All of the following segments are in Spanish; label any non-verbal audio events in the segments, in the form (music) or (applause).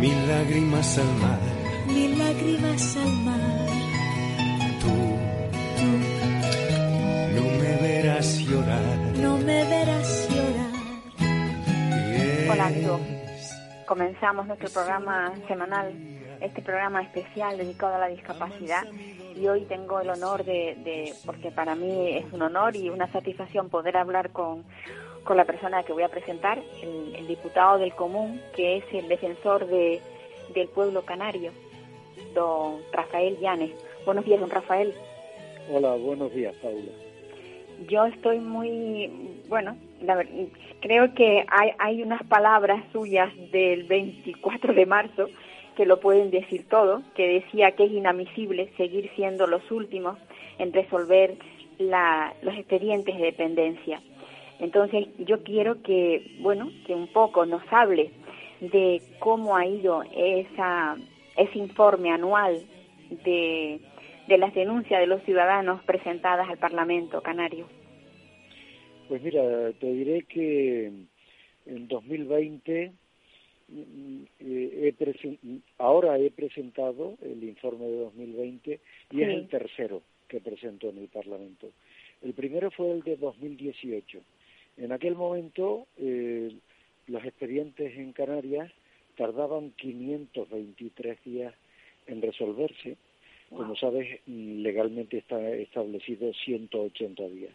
mil lágrimas al mar. mil lágrimas al mar. Tú Tú no me verás llorar. no me verás llorar. Hola amigos, comenzamos nuestro programa semanal, este programa especial dedicado a la discapacidad y hoy tengo el honor de, de- porque para mí es un honor y una satisfacción poder hablar con, con la persona que voy a presentar, el, el diputado del común, que es el defensor de, del pueblo canario, don Rafael Llanes. Buenos días, don Rafael. Hola, buenos días, Paula. Yo estoy muy, bueno, la creo que hay, hay unas palabras suyas del 24 de marzo que lo pueden decir todo, que decía que es inadmisible seguir siendo los últimos en resolver la- los expedientes de dependencia. Entonces, yo quiero que, bueno, que un poco nos hable de cómo ha ido esa, ese informe anual de, de las denuncias de los ciudadanos presentadas al Parlamento Canario. Pues mira, te diré que en 2020 mm, eh, he ahora he presentado el informe de 2020 y es el tercero que presento en el Parlamento. El primero fue el de 2018. En aquel momento eh, los expedientes en Canarias tardaban 523 días en resolverse. Como sabes, legalmente está establecido 180 días.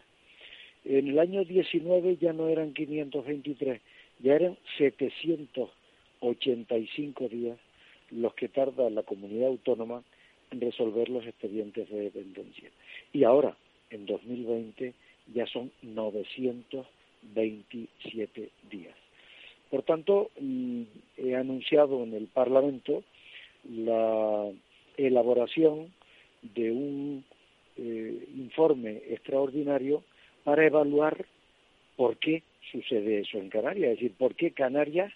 En el año 19 ya no eran 523, ya eran 785 días los que tarda la comunidad autónoma en resolver los expedientes de dependencia. Y ahora, en 2020, ya son 927 días. Por tanto, mm, he anunciado en el Parlamento la elaboración de un eh, informe extraordinario para evaluar por qué sucede eso en Canarias, es decir, por qué Canarias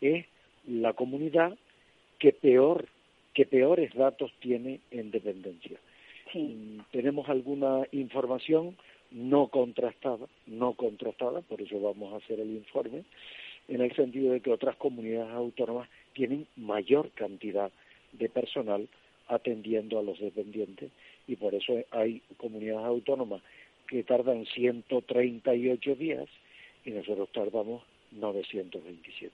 es la comunidad que peor que peores datos tiene en dependencia. Sí, Mm, Tenemos alguna información no contrastada, no contrastada, por eso vamos a hacer el informe, en el sentido de que otras comunidades autónomas tienen mayor cantidad de personal atendiendo a los dependientes y por eso hay comunidades autónomas que tardan 138 días y nosotros tardamos 927.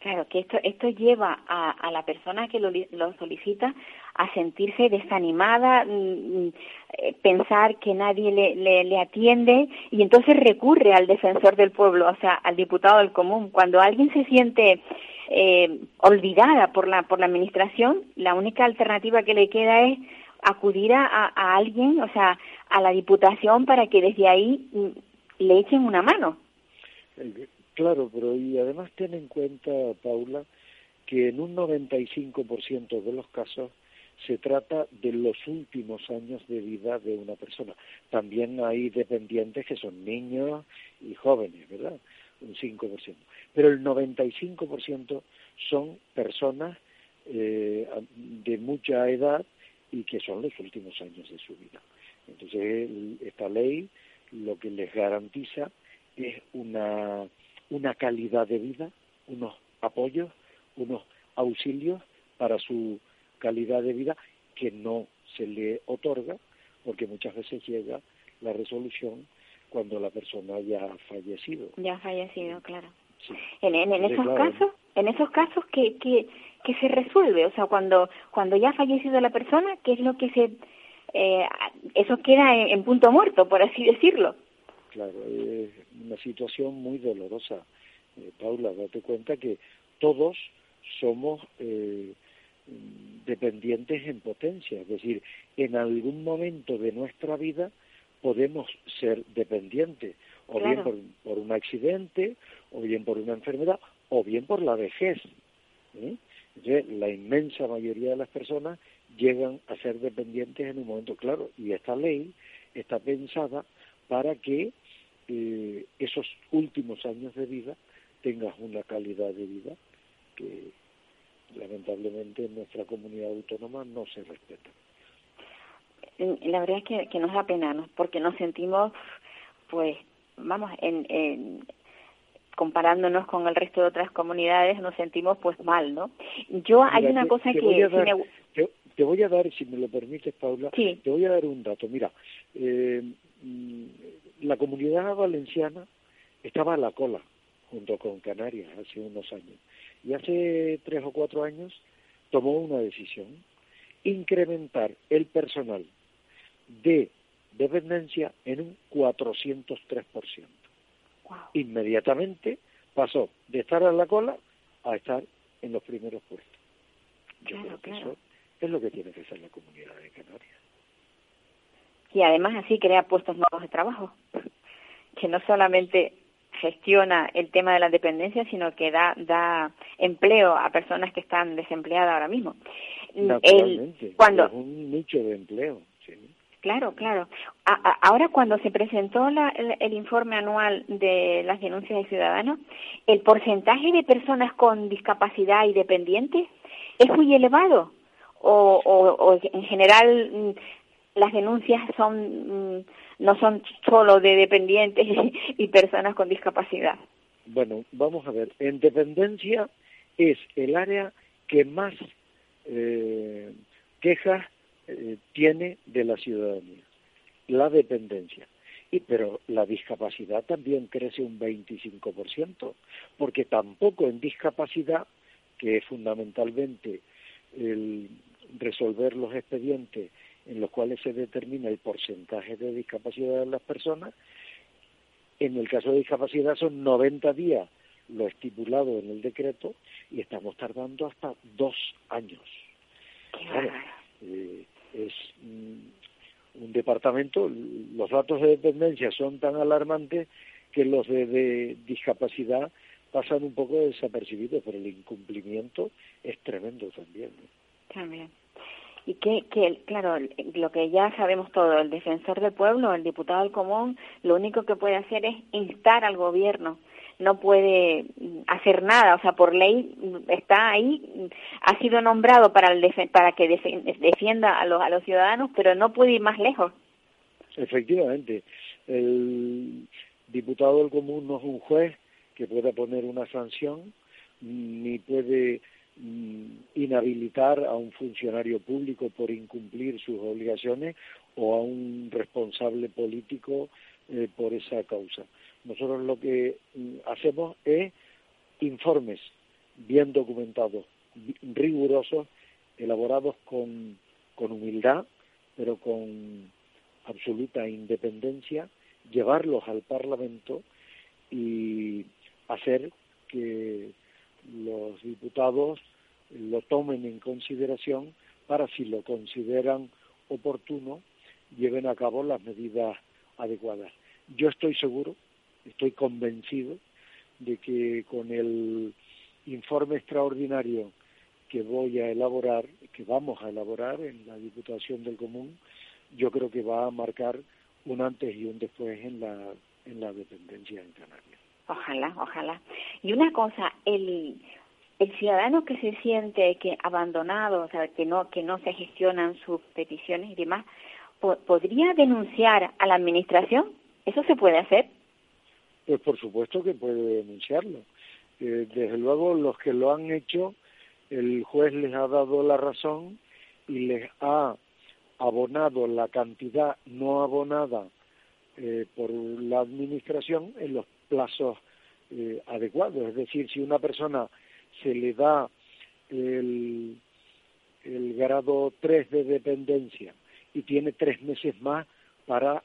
claro, que esto, esto lleva a, a la persona que lo, lo solicita a sentirse desanimada, mm, mm, eh, pensar que nadie le, le, atiende y entonces recurre al defensor del pueblo, o sea, al diputado del común. Cuando alguien se siente eh, olvidada por la, por la administración, la única alternativa que le queda es acudir a, a- a alguien, o sea, a la diputación para que desde ahí mm, le echen una mano. Eh, Claro, pero y además ten en cuenta, Paula, que en un 95% de los casos se trata de los últimos años de vida de una persona. También hay dependientes que son niños y jóvenes, ¿verdad? Un 5%. Pero el 95% son personas eh, de mucha edad y que son los últimos años de su vida. Entonces, esta ley lo que les garantiza es una, una calidad de vida, unos apoyos, unos auxilios para su calidad de vida que no se le otorga porque muchas veces llega la resolución cuando la persona ya ha fallecido. Ya ha fallecido, claro. Sí. En, en, esos claro. casos, en esos casos que, que, que se resuelve, o sea, cuando cuando ya ha fallecido la persona, ¿qué es lo que se eh, eso queda en, en punto muerto, por así decirlo? Claro, es una situación muy dolorosa. Eh, Paula, date cuenta que todos somos eh, dependientes en potencia, es decir, en algún momento de nuestra vida podemos ser dependientes, o bien por, por un accidente, o bien por una enfermedad, o bien por la vejez. ¿eh? Entonces, la inmensa mayoría de las personas llegan a ser dependientes en un momento claro y esta ley está pensada para que eh, esos últimos años de vida tengas una calidad de vida que lamentablemente en nuestra comunidad autónoma no se respeta. La verdad es que, que nos da pena, ¿no? porque nos sentimos, pues, vamos, en, en, comparándonos con el resto de otras comunidades, nos sentimos pues mal, ¿no? Yo hay una cosa que... te, voy a dar, si me lo permites, Paula, te voy a dar un dato. Mira, eh, mm, la comunidad valenciana estaba a la cola junto con Canarias hace unos años. Y hace tres o cuatro años tomó una decisión, incrementar el personal de dependencia en un 403%. Inmediatamente pasó de estar a la cola a estar en los primeros puestos. Yo creo que eso es lo que tiene que ser la comunidad de Canarias. Y además así crea puestos nuevos de trabajo, (laughs) que no solamente gestiona el tema de la dependencia, sino que da, da empleo a personas que están desempleadas ahora mismo. Naturalmente, cuando, es un nicho de empleo. Sí. Claro, claro. ahora cuando se presentó el, informe anual de las denuncias de ciudadanos, el porcentaje de personas con discapacidad y dependientes es muy elevado. O, o, en general las denuncias son mm, no son solo de dependientes (laughs) y personas con discapacidad. Bueno, vamos a ver. En dependencia es el área que más eh, quejas eh, tiene de la ciudadanía, la dependencia. Y, pero la discapacidad también crece un 25%, porque tampoco en discapacidad, que es fundamentalmente el resolver los expedientes en los cuales se determina el porcentaje de discapacidad de las personas, en el caso de discapacidad son 90 días lo estipulado en el decreto y estamos tardando hasta dos años. Eh, es mm, un departamento, los datos de dependencia son tan alarmantes que los de, discapacidad pasan un poco desapercibidos, pero el incumplimiento es tremendo también. También. Y que, que, claro, lo que ya sabemos todo, el defensor del pueblo, el diputado del común, lo único que puede hacer es instar al gobierno no puede hacer nada, o sea, por ley está ahí, ha sido nombrado para el para que defienda a los a los ciudadanos, pero no puede ir más lejos. Efectivamente, el diputado del común no es un juez que pueda poner una sanción ni puede mm, inhabilitar a un funcionario público por incumplir sus obligaciones o a un responsable político eh, por esa causa. Nosotros lo que mm, hacemos es informes bien documentados, rigurosos, elaborados con, con humildad, pero con absoluta independencia, llevarlos al Parlamento y hacer que los diputados lo tomen en consideración para, si lo consideran oportuno, lleven a cabo las medidas adecuadas. Yo estoy seguro estoy convencido de que con el informe extraordinario que voy a elaborar, que vamos a elaborar en la Diputación del Común, yo creo que va a marcar un antes y un después en la, en la dependencia en Canarias. Ojalá, ojalá. Y una cosa, el, el ciudadano que se siente que abandonado, o sea, que no, que no se gestionan sus peticiones y demás, ¿podría denunciar a la administración? ¿Eso se puede hacer? Pues por supuesto que puede denunciarlo. Eh, desde luego los que lo han hecho, el juez les ha dado la razón y les ha abonado la cantidad no abonada eh, por la administración en los plazos eh, adecuados. Es decir, si una persona se le da el, el grado 3 de dependencia y tiene tres meses más para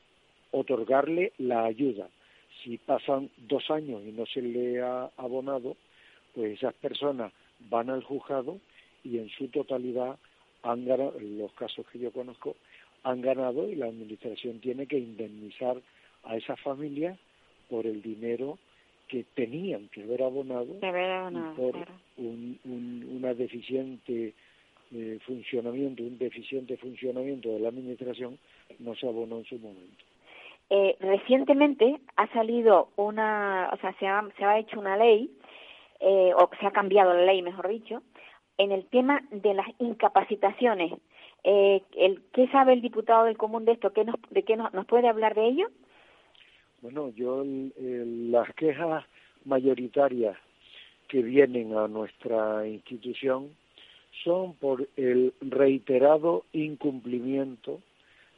otorgarle la ayuda si pasan dos años y no se le ha abonado, pues esas personas van al juzgado y en su totalidad han ganado, en los casos que yo conozco, han ganado y la administración tiene que indemnizar a esas familias por el dinero que tenían que haber abonado, por claro. un, un, una deficiente eh, funcionamiento, un deficiente funcionamiento de la administración, no se abonó en su momento. Eh, recientemente ha salido una, o sea, se ha, se ha hecho una ley, eh, o se ha cambiado la ley, mejor dicho, en el tema de las incapacitaciones. Eh, el, ¿Qué sabe el diputado del común de esto? ¿Qué nos, ¿De qué nos, nos puede hablar de ello? Bueno, yo el- el- las quejas mayoritarias que vienen a nuestra institución son por el reiterado incumplimiento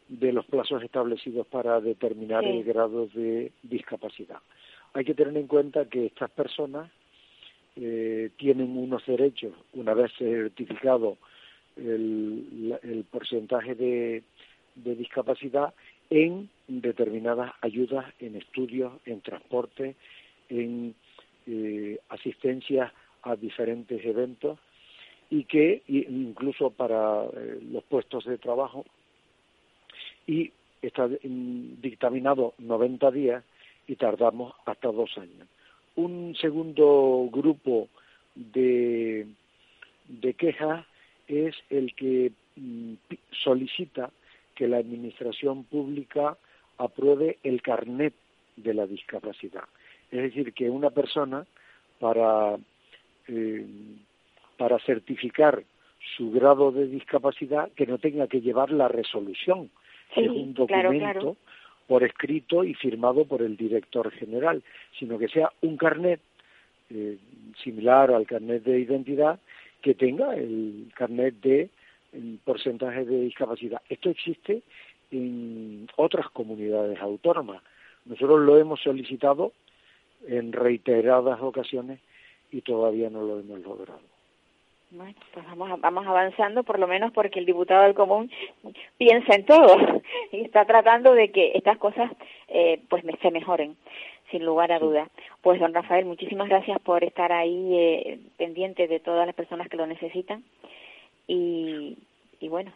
de los plazos establecidos para determinar Sí. el grado de discapacidad. Hay que tener en cuenta que estas personas eh, tienen unos derechos, una vez certificado el, porcentaje de, de discapacidad, en determinadas ayudas en estudios, en transporte, en eh, asistencia a diferentes eventos y que incluso para eh, los puestos de trabajo y está mm, dictaminado 90 días y tardamos hasta dos años. Un segundo grupo de, de quejas es el que mm, solicita que la administración pública apruebe el carnet de la discapacidad. Es decir, que una persona para, eh, para certificar su grado de discapacidad que no tenga que llevar la resolución, que Sí, es un claro, documento claro. por escrito y firmado por el director general, sino que sea un carnet eh, similar al carnet de identidad que tenga el carnet de el porcentaje de discapacidad. Esto existe en otras comunidades autónomas. Nosotros lo hemos solicitado en reiteradas ocasiones y todavía no lo hemos logrado. Bueno, pues vamos, vamos avanzando, por lo menos porque el diputado del común piensa en todo (laughs) y está tratando de que estas cosas eh, pues se mejoren, sin lugar a dudas. Pues don Rafael, muchísimas gracias por estar ahí eh, pendiente de todas las personas que lo necesitan y, y bueno.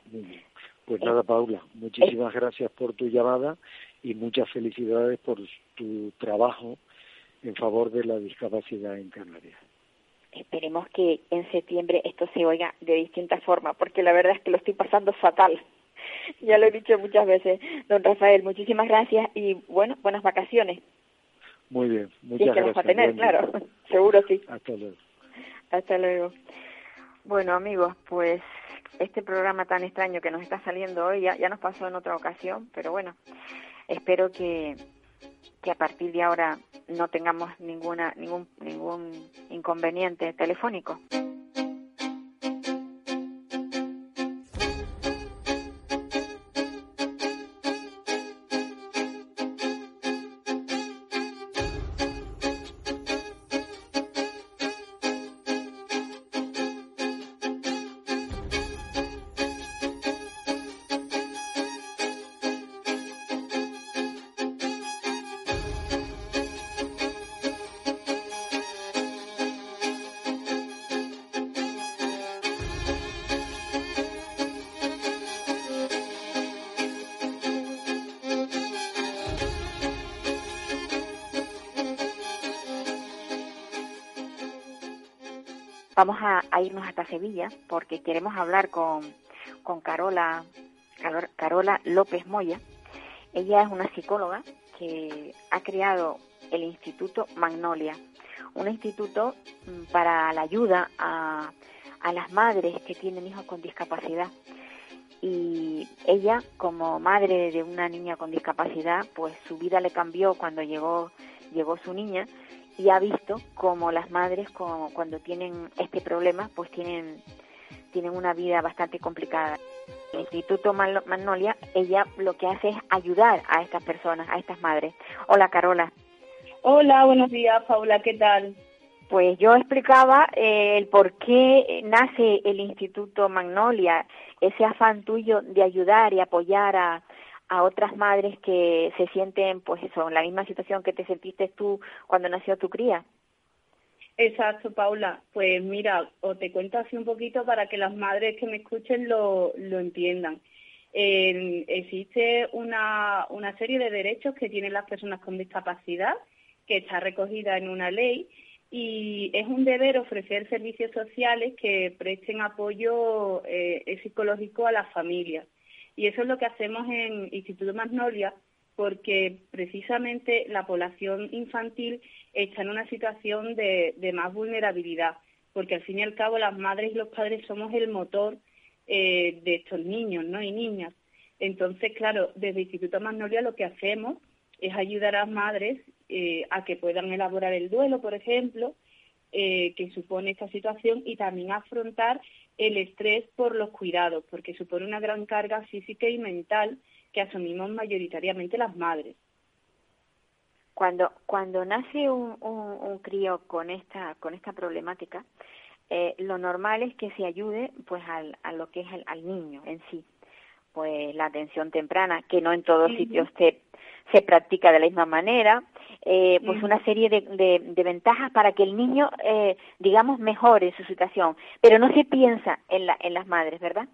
Pues Eh, nada, Paula, muchísimas gracias por tu llamada y muchas felicidades por tu trabajo en favor de la discapacidad en Canarias. esperemos que en septiembre esto se oiga de distintas formas, porque la verdad es que lo estoy pasando fatal. Ya lo he dicho muchas veces. Don Rafael, muchísimas gracias y bueno, buenas vacaciones. Muy bien, Si muchas es que las va gracias. a tener, claro. (laughs) Seguro sí. Hasta luego. Hasta luego. Bueno, amigos, pues este programa tan extraño que nos está saliendo hoy ya, nos pasó en otra ocasión, pero bueno, espero que, que a partir de ahora no tengamos ninguna ningún ningún inconveniente telefónico. Vamos a, irnos hasta Sevilla porque queremos hablar con, con Carola, Carol- Carola López Moya. Ella es una psicóloga que ha creado el Instituto Magnolia, un instituto mm, para la ayuda a, a las madres que tienen hijos con discapacidad. Y ella, como madre de una niña con discapacidad, pues su vida le cambió cuando llegó, llegó su niña y ha visto como las madres como cuando tienen este problema pues tienen tienen una vida bastante complicada. El Instituto Magnolia, ella lo que hace es ayudar a estas personas, a estas madres. Hola Carola. Hola, buenos días, Paula, ¿qué tal? Pues yo explicaba eh, el por qué nace el Instituto Magnolia, ese afán tuyo de ayudar y apoyar a, a otras madres que se sienten, pues eso, en la misma situación que te sentiste tú cuando nació tu cría. Exacto, Paula. Pues mira, o te cuento así un poquito para que las madres que me escuchen lo, lo entiendan. Existe una, una serie de derechos que tienen las personas con discapacidad que está recogida en una ley y es un deber ofrecer servicios sociales que presten apoyo eh, psicológico a las familias. Y eso es lo que hacemos en Instituto Magnolia, porque precisamente la población infantil está en una situación de, más vulnerabilidad, porque al fin y al cabo las madres y los padres somos el motor eh, de estos niños ¿no? y niñas. Entonces, claro, desde Instituto Magnolia lo que hacemos es ayudar a las madres eh, a que puedan elaborar el duelo, por ejemplo, eh, que supone esta situación y también afrontar el estrés por los cuidados, porque supone una gran carga física y mental que asumimos mayoritariamente las madres. Cuando, cuando nace un, un, crío con esta, con esta problemática, eh, lo normal es que se ayude pues al, a lo que es al niño en sí pues la atención temprana, que no en todos sitios se, se practica de la misma manera, eh, pues una serie de, de, ventajas para que el niño, eh, digamos, mejore su situación, pero no se piensa en, la, en las madres, ¿verdad?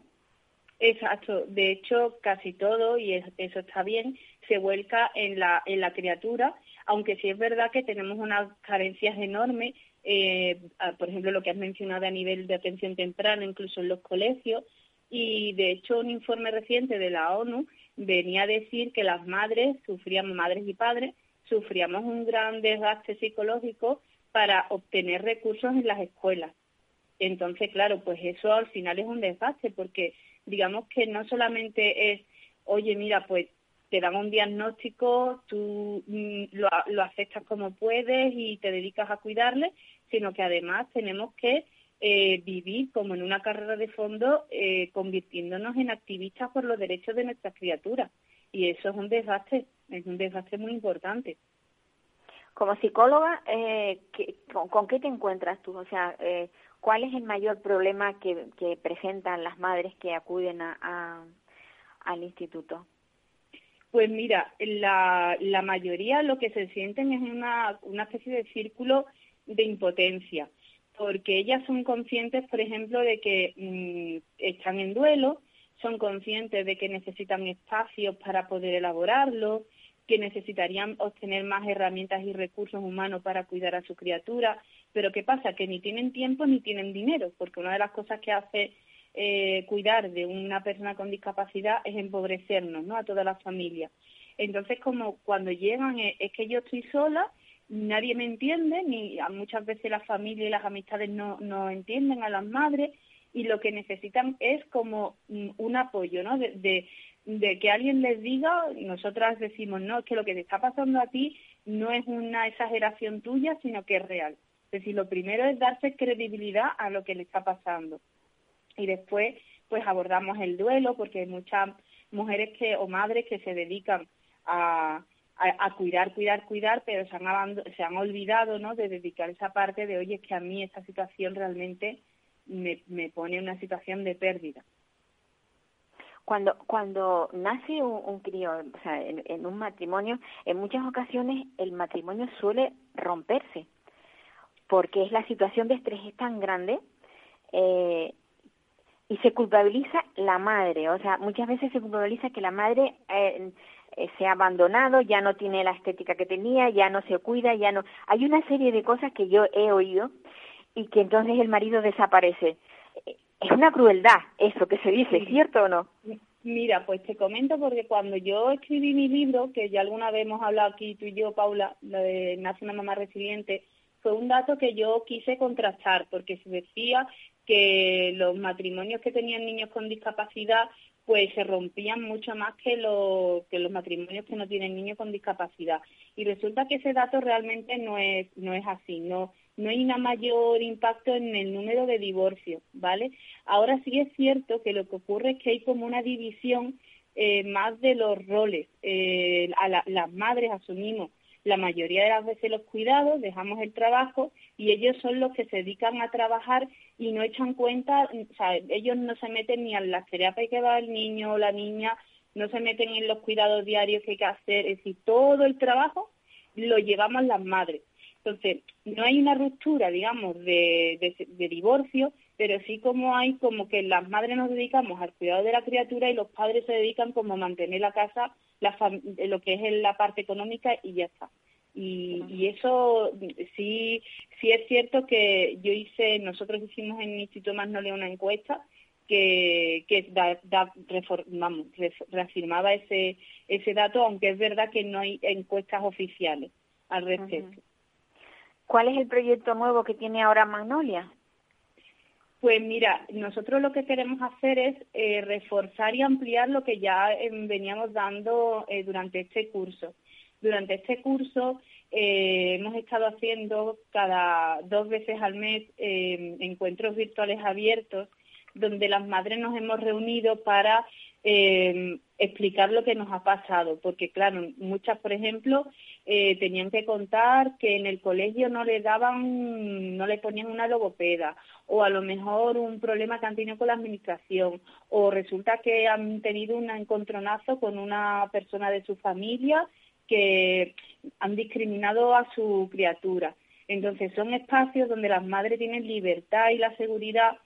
Exacto, de hecho casi todo, y eso está bien, se vuelca en la, en la criatura, aunque sí es verdad que tenemos unas carencias enormes, eh, por ejemplo, lo que has mencionado a nivel de atención temprana, incluso en los colegios, y de hecho un informe reciente de la ONU venía a decir que las madres sufríamos, madres y padres, sufríamos un gran desgaste psicológico para obtener recursos en las escuelas. Entonces, claro, pues eso al final es un desgaste porque digamos que no solamente es, oye, mira, pues te dan un diagnóstico, tú mm, lo, lo aceptas como puedes y te dedicas a cuidarle, sino que además tenemos que eh, vivir como en una carrera de fondo eh, convirtiéndonos en activistas por los derechos de nuestras criaturas. Y eso es un desastre, es un desastre muy importante. Como psicóloga, eh, con, qué te encuentras tú? O sea, eh, ¿cuál es el mayor problema que, que presentan las madres que acuden a, al instituto? Pues mira, la, la mayoría lo que se sienten es una, una especie de círculo de impotencia porque ellas son conscientes, por ejemplo, de que mm, están en duelo, son conscientes de que necesitan espacios para poder elaborarlo, que necesitarían obtener más herramientas y recursos humanos para cuidar a su criatura, pero ¿qué pasa? Que ni tienen tiempo ni tienen dinero, porque una de las cosas que hace eh, cuidar de una persona con discapacidad es empobrecernos, ¿no? A toda la familia. Entonces, como cuando llegan, es, es que yo estoy sola nadie me entiende, ni muchas veces la familia y las amistades no, no entienden a las madres y lo que necesitan es como mm, un apoyo, ¿no? De, de, que alguien les diga, nosotras decimos, no, es que lo que te está pasando a ti no es una exageración tuya, sino que es real. Es decir, lo primero es darse credibilidad a lo que le está pasando. Y después, pues abordamos el duelo, porque hay muchas mujeres que, o madres que se dedican a, a, cuidar, cuidar, cuidar, pero se han, se han olvidado ¿no? de dedicar esa parte de, oye, es que a mí esta situación realmente me, me pone en una situación de pérdida. Cuando, cuando nace un, crío, o sea, en, un matrimonio, en muchas ocasiones el matrimonio suele romperse, porque es la situación de estrés es tan grande eh, y se culpabiliza la madre, o sea, muchas veces se culpabiliza que la madre eh, eh, se ha abandonado, ya no tiene la estética que tenía, ya no se cuida, ya no. Hay una serie de cosas que yo he oído y que entonces el marido desaparece. Es una crueldad eso que se dice, ¿cierto o no? Mira, pues te comento porque cuando yo escribí mi libro, que ya alguna vez hemos hablado aquí tú y yo, Paula, lo de Nace una mamá resiliente, fue un dato que yo quise contrastar porque se decía que los matrimonios que tenían niños con discapacidad pues se rompían mucho más que, que los matrimonios que no tienen niños con discapacidad. Y resulta que ese dato realmente no es, no es así, no, no hay un mayor impacto en el número de divorcios, ¿vale? Ahora sí es cierto que lo que ocurre es que hay como una división eh, más de los roles. Eh, a las madres asumimos la mayoría de las veces los cuidados, dejamos el trabajo y ellos son los que se dedican a trabajar y no echan cuenta, o sea, ellos no se meten ni a las terapias que va el niño o la niña, no se meten en los cuidados diarios que hay que hacer, es decir, todo el trabajo lo llevamos las madres. Entonces, no hay una ruptura, digamos, de, de, divorcio, pero sí como hay como que las madres nos dedicamos al cuidado de la criatura y los padres se dedican como a mantener la casa, la lo que es la parte económica y ya está. Y, y, eso sí, sí es cierto que yo hice, nosotros hicimos en el Instituto Magnolia una encuesta que, que da, da, vamos, reafirmaba ese, ese dato, aunque es verdad que no hay encuestas oficiales al respecto. ¿Cuál es el proyecto nuevo que tiene ahora Magnolia? Pues mira, nosotros lo que queremos hacer es eh, reforzar y ampliar lo que ya eh, veníamos dando eh, durante este curso. Durante este curso eh, hemos estado haciendo cada dos veces al mes encuentros virtuales abiertos donde las madres nos hemos reunido para eh, explicar lo que nos ha pasado, porque claro, muchas, por ejemplo, eh, tenían que contar que en el colegio no le daban, no le ponían una logopeda, o a lo mejor un problema que han tenido con la administración, o resulta que han tenido un encontronazo con una persona de su familia que han discriminado a su criatura. Entonces son espacios donde las madres tienen libertad y la seguridad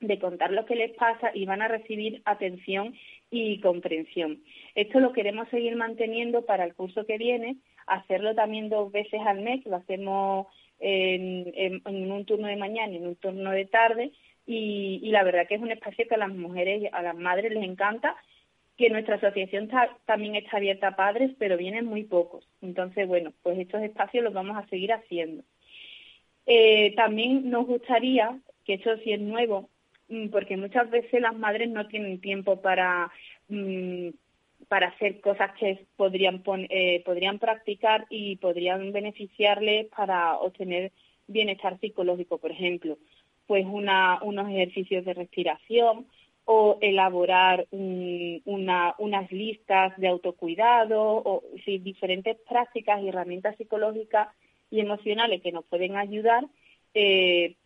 de contar lo que les pasa y van a recibir atención y comprensión. Esto lo queremos seguir manteniendo para el curso que viene, hacerlo también dos veces al mes, lo hacemos en, un turno de mañana y en un turno de tarde, y, la verdad que es un espacio que a las mujeres, a las madres les encanta, que nuestra asociación también está abierta a padres, pero vienen muy pocos. Entonces, bueno, pues estos espacios los vamos a seguir haciendo. Eh, también nos gustaría, que esto sí es nuevo, porque muchas veces las madres no tienen tiempo para mm, para hacer cosas que podrían eh, podrían practicar y podrían beneficiarles para obtener bienestar psicológico, por ejemplo, pues unos ejercicios de respiración o elaborar una, unas listas de autocuidado o diferentes prácticas y herramientas psicológicas y emocionales que nos pueden ayudar eh,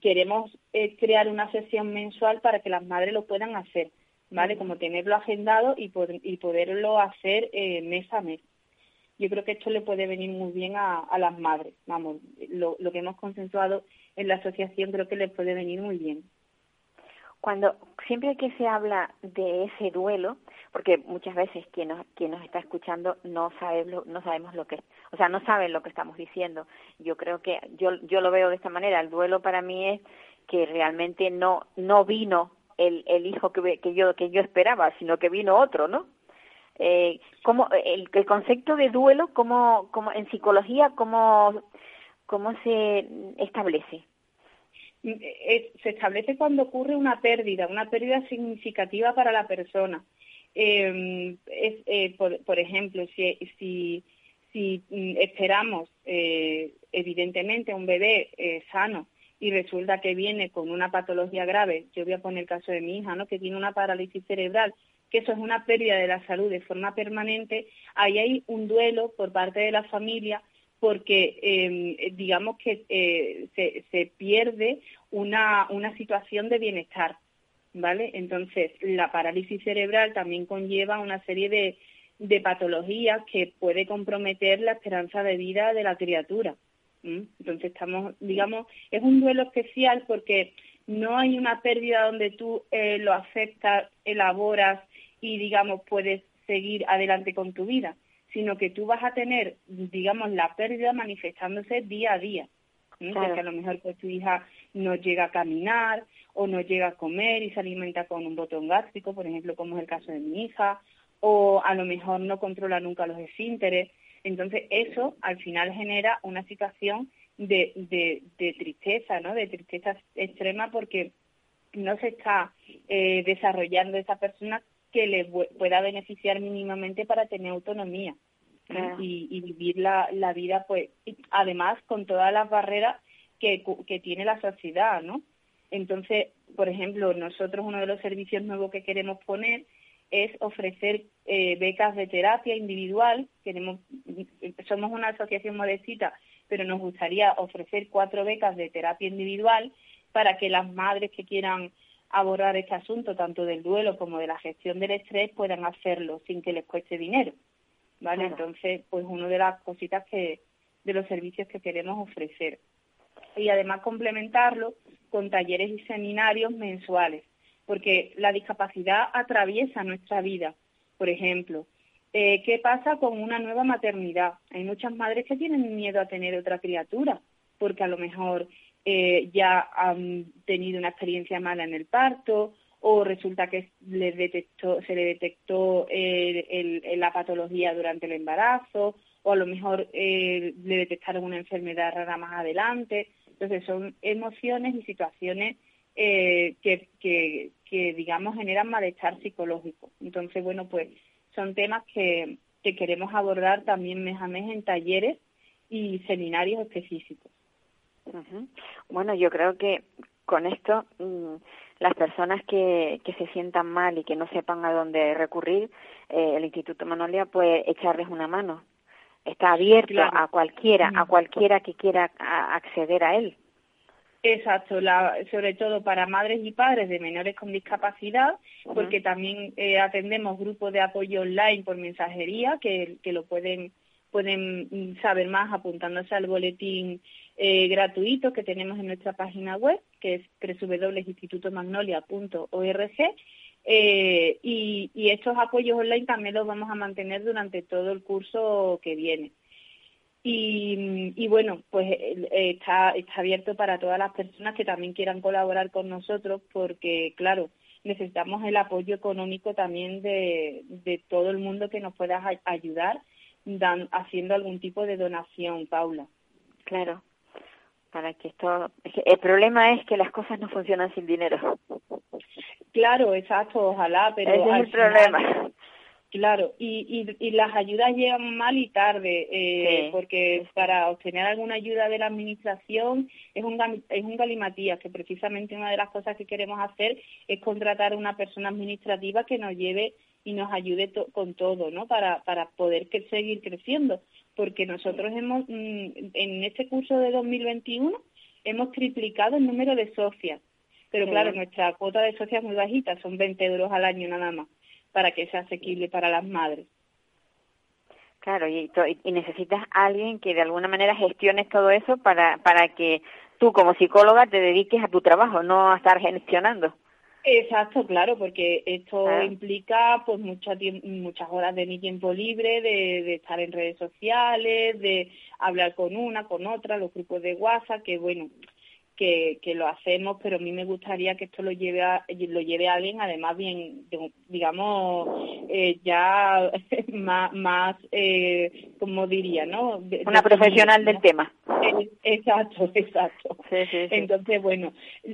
queremos eh, crear una sesión mensual para que las madres lo puedan hacer, ¿vale? Como tenerlo agendado y, y poderlo hacer eh, mes a mes. Yo creo que esto le puede venir muy bien a, a las madres. Vamos, lo, lo que hemos consensuado en la asociación creo que les puede venir muy bien cuando siempre que se habla de ese duelo, porque muchas veces quien nos, quien nos está escuchando no sabe no sabemos lo que, o sea, no saben lo que estamos diciendo. Yo creo que yo yo lo veo de esta manera. El duelo para mí es que realmente no no vino el, el hijo que, que yo que yo esperaba, sino que vino otro, ¿no? Eh, como el, el concepto de duelo, como como en psicología, cómo cómo se establece se establece cuando ocurre una pérdida, una pérdida significativa para la persona. Es, eh, por, ejemplo, si mm, esperamos, eh, evidentemente, un bebé eh, sano y resulta que viene con una patología grave, yo voy a poner el caso de mi hija, ¿no? que tiene una parálisis cerebral, que eso es una pérdida de la salud de forma permanente, ahí hay un duelo por parte de la familia porque eh, digamos que eh, se, se, pierde una, una situación de bienestar, ¿vale? Entonces, la parálisis cerebral también conlleva una serie de, de patologías que puede comprometer la esperanza de vida de la criatura. Entonces, estamos, digamos, es un duelo especial porque no hay una pérdida donde tú eh, lo aceptas, elaboras y, digamos, puedes seguir adelante con tu vida, sino que tú vas a tener, digamos, la pérdida manifestándose día a día. Porque a lo mejor pues, tu hija no llega a caminar o no llega a comer y se alimenta con un botón gástrico, por ejemplo, como es el caso de mi hija, o a lo mejor no controla nunca los esfínteres. Entonces, eso al final genera una situación de, de, de tristeza, ¿no? De tristeza extrema porque no se está eh, desarrollando esa persona que le pueda beneficiar mínimamente para tener autonomía y, vivir la, la vida, pues, además con todas las barreras que, que tiene la sociedad, ¿no? Entonces, por ejemplo, nosotros uno de los servicios nuevos que queremos poner es ofrecer eh, becas de terapia individual. Queremos, somos una asociación modestita, pero nos gustaría ofrecer cuatro becas de terapia individual para que las madres que quieran abordar este asunto, tanto del duelo como de la gestión del estrés, puedan hacerlo sin que les cueste dinero. ¿Vale? Entonces, pues una de las cositas que, de los servicios que queremos ofrecer. Y además complementarlo con talleres y seminarios mensuales, porque la discapacidad atraviesa nuestra vida. Por ejemplo, Eh, ¿Qué pasa con una nueva maternidad? Hay muchas madres que tienen miedo a tener otra criatura, porque a lo mejor eh, ya han tenido una experiencia mala en el parto o resulta que le detectó, se le detectó la patología durante el embarazo o a lo mejor le detectaron una enfermedad rara más adelante. Entonces son emociones y situaciones que, que, que, digamos, generan malestar psicológico. Entonces, bueno, pues son temas que, que queremos abordar también mes a mes en talleres y seminarios específicos. Bueno, yo creo que con esto mm, las personas que, que se sientan mal y que no sepan a dónde recurrir, eh, el Instituto Manolia puede echarles una mano. Está abierto a cualquiera, a cualquiera que quiera acceder a él. Exacto, la, sobre todo para madres y padres de menores con discapacidad, porque también eh, atendemos grupos de apoyo online por mensajería que, que lo pueden pueden saber más apuntándose al boletín eh, gratuito que tenemos en nuestra página web, que es www.institutomagnolia.org. Eh, y, y estos apoyos online también los vamos a mantener durante todo el curso que viene. Y, bueno, pues eh, está, abierto para todas las personas que también quieran colaborar con nosotros porque, claro, necesitamos el apoyo económico también de, todo el mundo que nos pueda ayudar haciendo algún tipo de donación, Paula. Claro, para que esto... El problema es que las cosas no funcionan sin dinero. Claro, exacto, ojalá, pero... Ese es el problema. Claro, y, y, y, las ayudas llegan mal y tarde, eh, porque para obtener alguna ayuda de la administración es un, es un galimatías, que precisamente una de las cosas que queremos hacer es contratar a una persona administrativa que nos lleve y nos ayude con todo, ¿no? Para, para poder seguir creciendo, porque nosotros hemos, mm, en este curso de 2021, hemos triplicado el número de socias, pero claro, nuestra cuota de socias es muy bajita, son 20 euros al año nada más para que sea asequible para las madres. Claro, y, y necesitas a alguien que de alguna manera gestione todo eso para, para que tú como psicóloga te dediques a tu trabajo, no a estar gestionando. Exacto, claro, porque esto implica pues muchas muchas horas de mi tiempo libre, de, de, estar en redes sociales, de hablar con una, con otra, los grupos de WhatsApp, que bueno, que, que lo hacemos, pero a mí me gustaría que esto lo lleve a, lo lleve a alguien, además bien, digamos, eh, ya (laughs) más, más eh, como diría, ¿no? Una profesional del tema. Eh, exacto, (laughs) exacto. Entonces, bueno,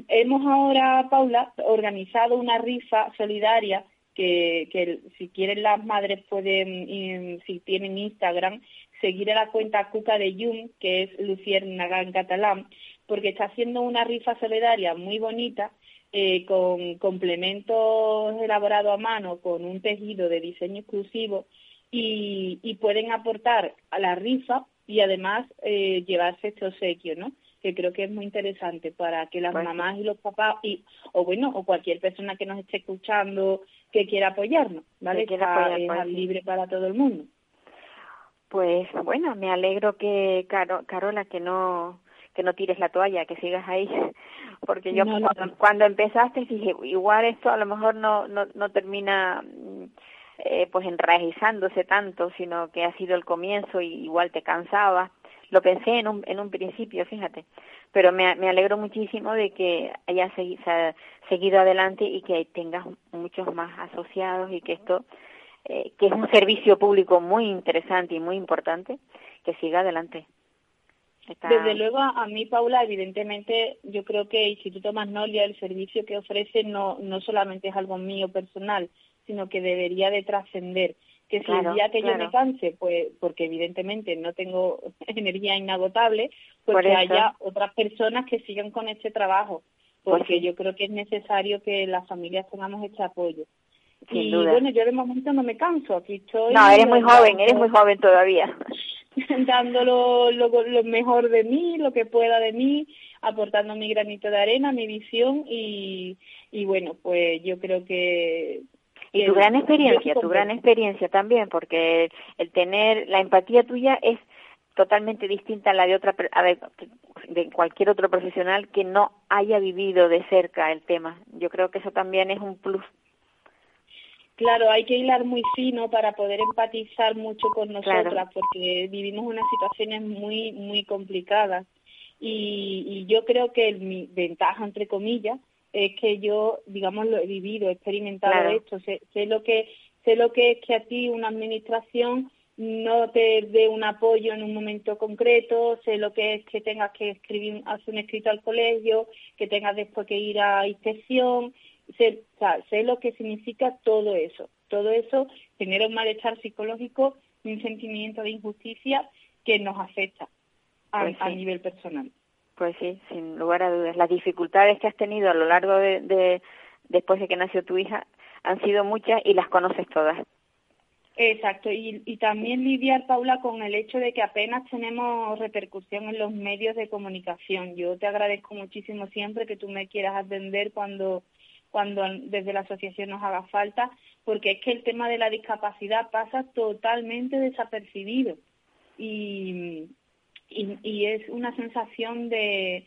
hemos ahora, Paula, organizado una rifa solidaria que, que si quieren las madres pueden, si tienen Instagram, seguir a la cuenta Cuca de Jung, que es Luciernaga en catalán, porque está haciendo una rifa solidaria muy bonita eh, con complementos elaborados a mano, con un tejido de diseño exclusivo y, y pueden aportar a la rifa y además eh, llevarse este obsequio, ¿no? que creo que es muy interesante para que las mamás y los papás y o bueno o cualquier persona que nos esté escuchando que quiera apoyarnos vale que está, pues libre para todo el mundo. Pues bueno me alegro que Carola que no que no tires la toalla, que sigas ahí, (laughs) porque yo cuando, empezaste dije, igual esto a lo mejor no, no, no termina mm, eh, pues enraizándose tanto, sino que ha sido el comienzo y igual te cansaba. Lo pensé en un, en un principio, fíjate, pero me, me alegro muchísimo de que hayas seguido adelante y que tengas muchos más asociados y que esto, eh, que es un servicio público muy interesante y muy importante, que siga adelante. Desde luego, a mí, Paula, evidentemente, yo creo que Instituto Magnolia, el servicio que ofrece, no, no solamente es algo mío personal, sino que debería de trascender. Que si el día que yo me canse, pues, porque evidentemente no tengo (laughs) energía inagotable, pues que haya otras personas que sigan con este trabajo, porque yo creo que es necesario que las familias tengamos este apoyo. y bueno, yo de momento no me canso, aquí estoy. No, eres muy joven, eres muy joven todavía. (laughs) (laughs) dando lo, lo, mejor de mí, lo que pueda de mí, aportando mi granito de arena, mi visión y, y bueno, pues yo creo que... Y tu gran experiencia, tu gran experiencia también, porque el tener la empatía tuya es totalmente distinta a la de otra de cualquier otro profesional que no haya vivido de cerca el tema. Yo creo que eso también es un plus Claro, hay que hilar muy fino para poder empatizar mucho con nosotras, porque vivimos unas situaciones muy, muy complicadas. Y, yo creo que mi ventaja, entre comillas, es que yo, digamos, lo he vivido, he experimentado esto, sé, sé, lo que sé lo que es que a ti una administración no te dé un apoyo en un momento concreto, sé lo que es que tengas que escribir, hacer un escrito al colegio, que tengas después que ir a inspección, sé, sé lo que significa todo eso. Todo eso genera un malestar psicológico y un sentimiento de injusticia que nos afecta a, pues nivel personal. Pues sí, sin lugar a dudas. Las dificultades que has tenido a lo largo de después de que nació tu hija han sido muchas y las conoces todas. Exacto, y, y también lidiar, Paula, con el hecho de que apenas tenemos repercusión en los medios de comunicación. Yo te agradezco muchísimo siempre que tú me quieras atender cuando, cuando desde la asociación nos haga falta, porque es que el tema de la discapacidad pasa totalmente desapercibido y, y, es una sensación de,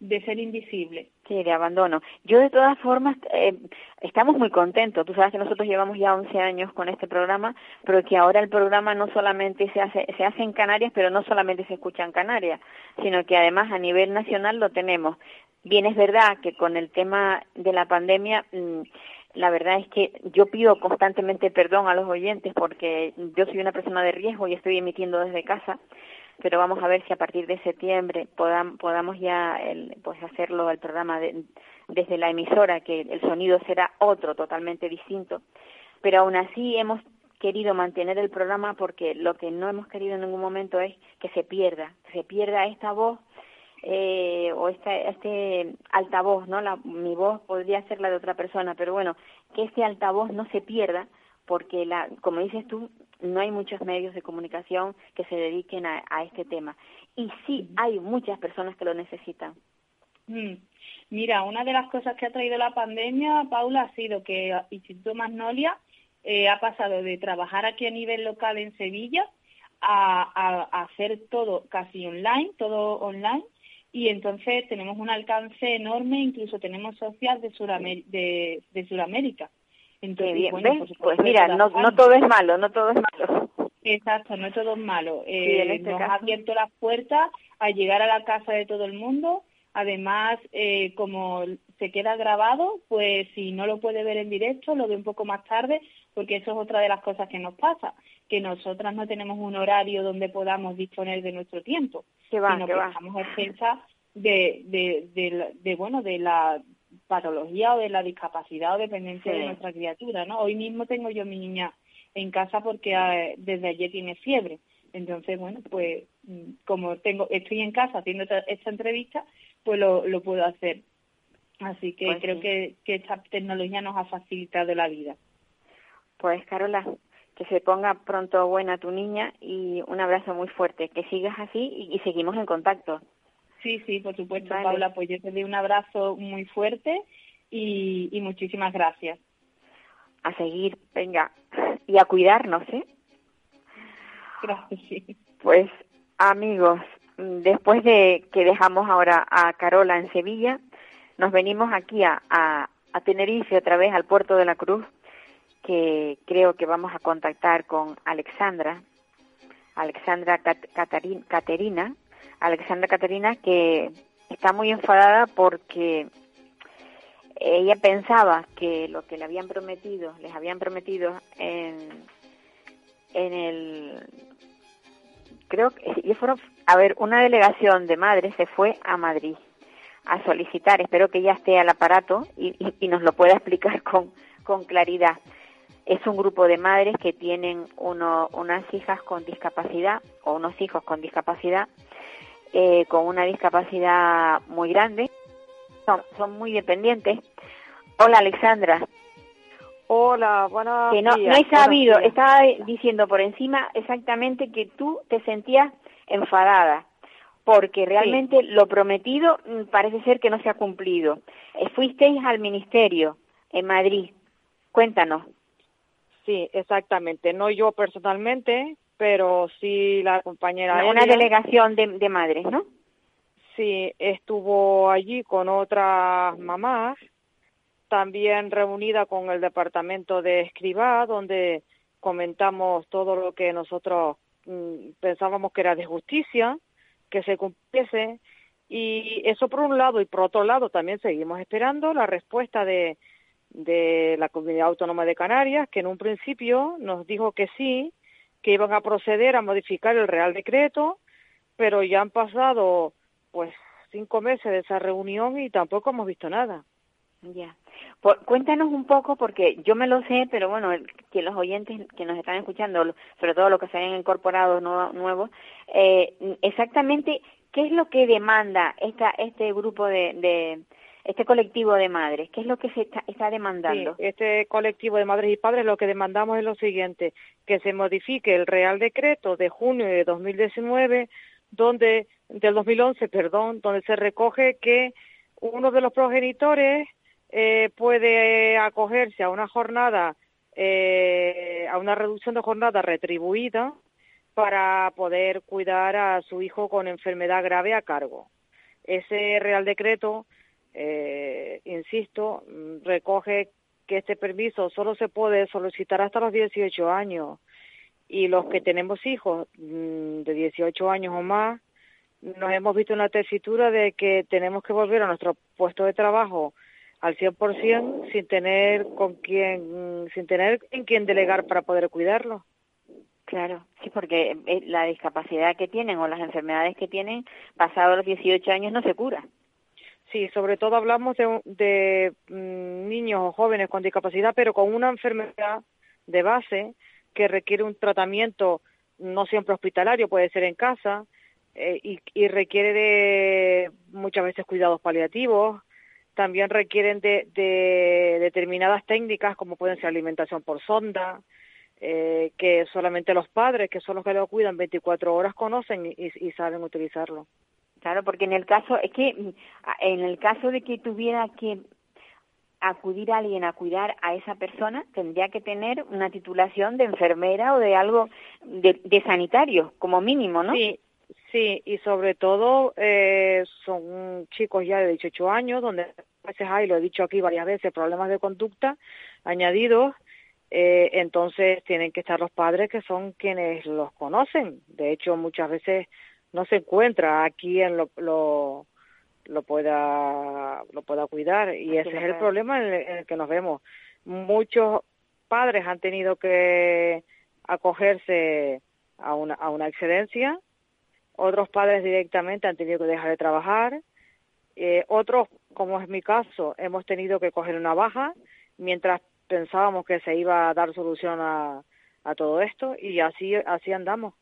de ser invisible. Sí, de abandono. Yo de todas formas eh, estamos muy contentos. Tú sabes que nosotros llevamos ya 11 años con este programa, pero que ahora el programa no solamente se hace se hace en Canarias, pero no solamente se escucha en Canarias, sino que además a nivel nacional lo tenemos. Bien es verdad que con el tema de la pandemia mm, la verdad es que yo pido constantemente perdón a los oyentes porque yo soy una persona de riesgo y estoy emitiendo desde casa pero vamos a ver si a partir de septiembre podamos ya el, pues hacerlo el programa desde la emisora, que el sonido será otro, totalmente distinto, pero aún así hemos querido mantener el programa porque lo que no hemos querido en ningún momento es que se pierda, se pierda esta voz eh, o esta, este altavoz, ¿no? La, mi voz podría ser la de otra persona, pero bueno, que este altavoz no se pierda porque, la, como dices tú, no hay muchos medios de comunicación que se dediquen a, este tema. Y sí hay muchas personas que lo necesitan. Mm. Mira, una de las cosas que ha traído la pandemia, Paula, ha sido que Instituto Magnolia eh, ha pasado de trabajar aquí a nivel local en Sevilla a, hacer todo casi online, todo online, y entonces tenemos un alcance enorme, incluso tenemos socias de, de, de Sudamérica. Entonces, bien, pues mira, no, no todo es malo, no todo es malo. Exacto, no todo es malo. Eh, este nos ha abierto las puertas a llegar a la casa de todo el mundo. Además, eh, como se queda grabado, pues si no lo puede ver en directo, lo ve un poco más tarde, porque eso es otra de las cosas que nos pasa, que nosotras no tenemos un horario donde podamos disponer de nuestro tiempo, va, sino que, estamos expensas de, de, de, de, bueno, de la patología o de la discapacidad o dependencia de nuestra criatura, ¿no? Hoy mismo tengo yo mi niña en casa porque eh, desde ayer tiene fiebre. Entonces, bueno, pues mm, como tengo estoy en casa haciendo esta, entrevista, pues lo, lo puedo hacer. Así que pues creo que, que esta tecnología nos ha facilitado la vida. Pues Carola, que se ponga pronto buena tu niña y un abrazo muy fuerte. Que sigas así y seguimos en contacto. Sí, sí, por supuesto, Paula. Pues yo te doy un abrazo muy fuerte y, muchísimas gracias. A seguir, venga, y a cuidarnos, ¿eh? Gracias. Pues, amigos, después de que dejamos ahora a Carola en Sevilla, nos venimos aquí a, a, Tenerife otra vez al puerto de la Cruz, que creo que vamos a contactar con Alexandra, Alexandra Caterina, Alexandra Caterina, que está muy enfadada porque ella pensaba que lo que le habían prometido, les habían prometido en, en el creo que fueron a ver una delegación de madres se fue a Madrid a solicitar. Espero que ya esté al aparato y, y, nos lo pueda (laughs) explicar con, con claridad es un grupo de madres que tienen uno, unas hijas con discapacidad o unos hijos con discapacidad eh, con una discapacidad muy grande, son, son muy dependientes. Hola Alexandra. Hola, buenas que no, no he sabido, estaba diciendo por encima exactamente que tú te sentías enfadada, porque realmente lo prometido mm, parece ser que no se ha cumplido. Eh, fuisteis al ministerio en Madrid, cuéntanos. Sí, exactamente, no yo personalmente, pero sí la compañera. Una, delegación de, de madres, ¿no? Sí, estuvo allí con otras mamás también reunida con el departamento de escribá, donde comentamos todo lo que nosotros mm, pensábamos que era de justicia, que se cumpliese. Y eso por un lado, y por otro lado también seguimos esperando la respuesta de, de la Comunidad Autónoma de Canarias, que en un principio nos dijo que sí, que iban a proceder a modificar el Real Decreto, pero ya han pasado pues cinco meses de esa reunión y tampoco hemos visto nada. Ya. cuéntanos un poco, porque yo me lo sé, pero bueno, que los oyentes que nos están escuchando, sobre todo los que se han incorporado nuevos, eh, exactamente qué es lo que demanda esta, este grupo de, este colectivo de madres, qué es lo que se está, demandando. Sí, este colectivo de madres y padres lo que demandamos es lo siguiente, que se modifique el Real Decreto de junio de 2019, donde del 2011, perdón, donde se recoge que uno de los progenitores eh, puede acogerse a una jornada, eh, a una reducción de jornada retribuida para poder cuidar a su hijo con enfermedad grave a cargo. Ese Real Decreto, eh, insisto, recoge que este permiso solo se puede solicitar hasta los 18 años y los que tenemos hijos mm, de 18 años o más nos hemos visto en la tesitura de que tenemos que volver a nuestro puesto de trabajo al 100% sin tener con quién, sin tener en quién delegar para poder cuidarlo. Claro, sí, porque eh, la discapacidad que tienen o las enfermedades que tienen, pasados los 18 años, no se cura. Sí, sobre todo hablamos de, de mm, niños o jóvenes con discapacidad, pero con una enfermedad de base que requiere un tratamiento no siempre hospitalario, puede ser en casa, eh, y, requiere de muchas veces cuidados paliativos, también requieren de, de determinadas técnicas como pueden ser alimentación por sonda, eh, que solamente los padres, que son los que lo cuidan 24 horas, conocen y, saben utilizarlo. Claro, porque en el caso, es que en el caso de que tuviera que acudir a alguien a cuidar a esa persona, tendría que tener una titulación de enfermera o de algo de, de sanitario, como mínimo, ¿no? Sí, Sí, y sobre todo eh, son chicos ya de 18 años, donde a veces hay, lo he dicho aquí varias veces, problemas de conducta añadidos, eh, entonces tienen que estar los padres que son quienes los conocen. De hecho, muchas veces no se encuentra aquí en lo, lo, lo pueda lo pueda cuidar y ese es el problema en el, en el que nos vemos. Muchos padres han tenido que acogerse a una, a una excedencia otros padres directamente han tenido que dejar de trabajar, eh, otros, como es mi caso, hemos tenido que coger una baja mientras pensábamos que se iba a dar solución a, a todo esto y así, así andamos.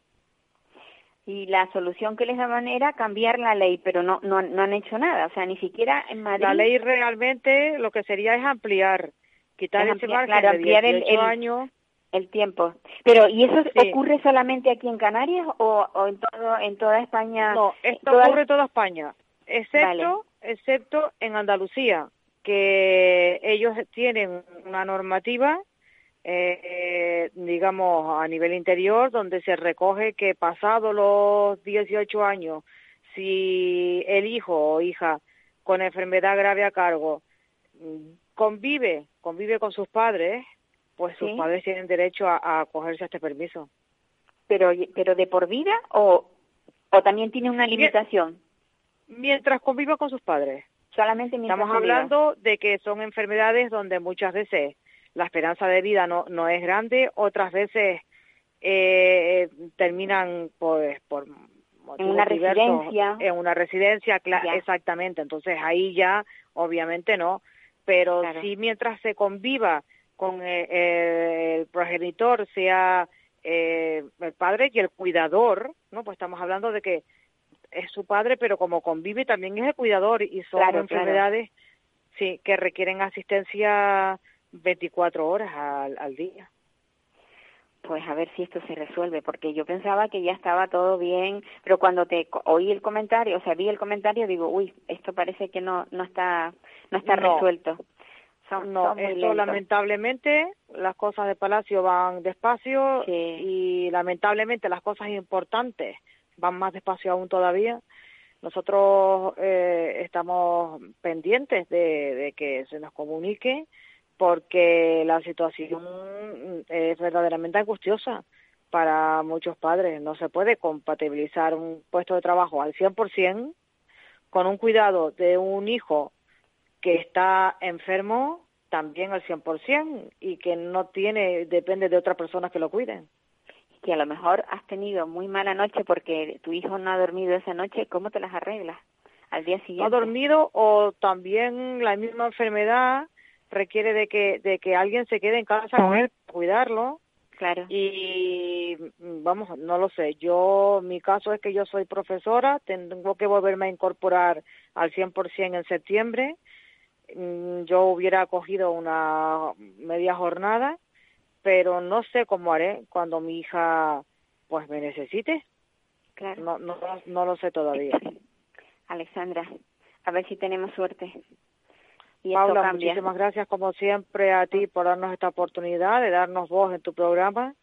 Y la solución que les daban era cambiar la ley, pero no, no, no han hecho nada, o sea, ni siquiera en Madrid. La ley realmente lo que sería es ampliar, quitar es ampliar, ese margen claro, de 18 el, el, años el tiempo. Pero, ¿y eso Sí. ocurre solamente aquí en Canarias o, o en, todo, en toda España? No, esto toda- ocurre en toda España, excepto, Vale. excepto en Andalucía, que ellos tienen una normativa, eh, digamos, a nivel interior, donde se recoge que pasado los 18 años, si el hijo o hija con enfermedad grave a cargo mm, convive, convive con sus padres, pues sus Sí. padres tienen derecho a, a acogerse a este permiso. Pero, pero de por vida o, o también tiene una limitación? Mientras convive con sus padres. Solamente mientras Estamos conviva. hablando de que son enfermedades donde muchas veces la esperanza de vida no, no es grande, otras veces eh, terminan pues por motivos una diversos residencia. en una residencia, Ya. exactamente. Entonces ahí ya obviamente no, pero Claro. sí mientras se conviva con eh, eh, el progenitor, sea eh, el padre y el cuidador, ¿no? Pues estamos hablando de que es su padre, pero como convive también es el cuidador y son Claro, enfermedades sí que requieren asistencia 24 horas al, al día. Pues a ver si esto se resuelve, porque yo pensaba que ya estaba todo bien, pero cuando te oí el comentario, o sea, vi el comentario, digo, uy, esto parece que no no está no está No. resuelto. Son, No, son esto lamentablemente las cosas de Palacio van despacio Sí. y lamentablemente las cosas importantes van más despacio aún todavía. nosotros eh, estamos pendientes de, de que se nos comunique porque la situación es verdaderamente angustiosa para muchos padres. No se puede compatibilizar un puesto de trabajo al 100% con un cuidado de un hijo que está enfermo también al 100% y que no tiene, depende de otras personas que lo cuiden. Que a lo mejor has tenido muy mala noche porque tu hijo no ha dormido esa noche, ¿cómo te las arreglas al día siguiente? No ha dormido o también la misma enfermedad requiere de que, de que alguien se quede en casa con él, cuidarlo. Claro. Y vamos, no lo sé. Yo, mi caso es que yo soy profesora, tengo que volverme a incorporar al 100% en septiembre. Mm, yo hubiera cogido una media jornada, pero no sé cómo haré cuando mi hija pues me necesite. Claro. No, no, no lo sé todavía. Alexandra, a ver si tenemos suerte. Y Paula, esto cambia. muchísimas gracias como siempre a ti por darnos esta oportunidad de darnos voz en tu programa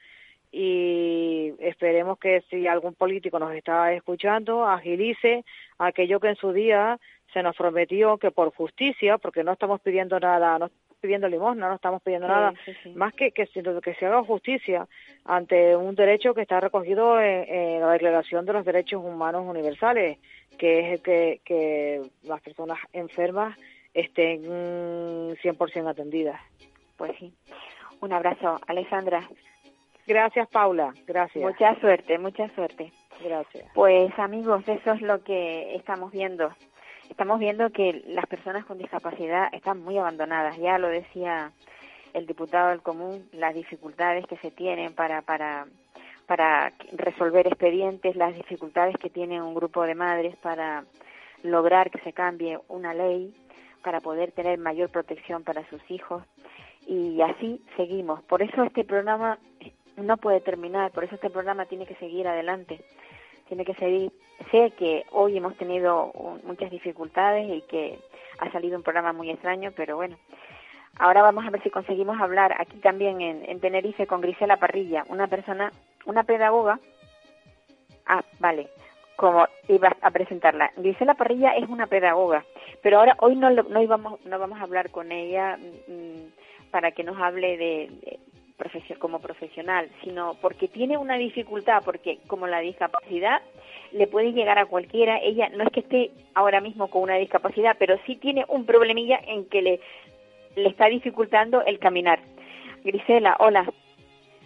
y esperemos que si algún político nos está escuchando agilice aquello que en su día se nos prometió que por justicia, porque no estamos pidiendo nada, no estamos pidiendo limosna, no estamos pidiendo Sí, nada, sí, sí. más que que, que se haga justicia ante un derecho que está recogido en, en la Declaración de los Derechos Humanos Universales, que es el que, que las personas enfermas estén mm, 100% atendidas. Pues sí. Un abrazo, Alexandra. Gracias, Paula. Gracias. Mucha suerte, mucha suerte. Gracias. Pues amigos, eso es lo que estamos viendo. Estamos viendo que las personas con discapacidad están muy abandonadas. Ya lo decía el diputado del común, las dificultades que se tienen para, para, para resolver expedientes, las dificultades que tiene un grupo de madres para lograr que se cambie una ley, para poder tener mayor protección para sus hijos. Y así seguimos. Por eso este programa no puede terminar, por eso este programa tiene que seguir adelante tiene que seguir. Sé que hoy hemos tenido muchas dificultades y que ha salido un programa muy extraño, pero bueno. Ahora vamos a ver si conseguimos hablar aquí también en, en Tenerife con Grisela Parrilla, una persona, una pedagoga. Ah, vale, como iba a presentarla. Grisela Parrilla es una pedagoga, pero ahora hoy no, no, íbamos, no vamos a hablar con ella mm, para que nos hable de, de como profesional, sino porque tiene una dificultad, porque como la discapacidad le puede llegar a cualquiera, ella no es que esté ahora mismo con una discapacidad, pero sí tiene un problemilla en que le, le está dificultando el caminar. Grisela, hola.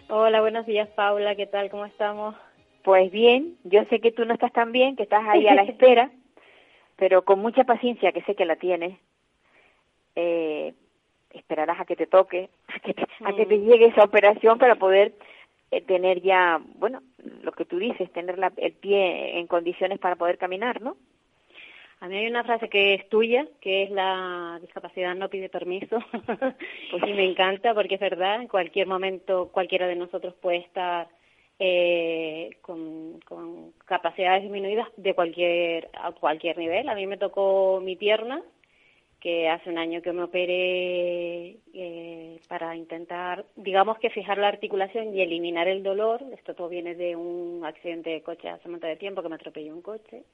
Hola, buenos días, Paula. ¿Qué tal? ¿Cómo estamos? Pues bien, yo sé que tú no estás tan bien, que estás ahí a la (laughs) espera, pero con mucha paciencia, que sé que la tienes, eh, esperarás a que te toque, a que te, a que te llegue esa operación para poder eh, tener ya, bueno, lo que tú dices, tener la- el pie en condiciones para poder caminar, ¿no? A mí hay una frase que es tuya, que es la discapacidad no pide permiso. (laughs) y me encanta porque es verdad, en cualquier momento cualquiera de nosotros puede estar eh, con, capacidades disminuidas de cualquier a cualquier nivel. A mí me tocó mi pierna, que hace un año que me operé eh, para intentar, digamos que fijar la articulación y eliminar el dolor. Esto todo viene de un accidente de coche hace un montón de tiempo que me atropelló un coche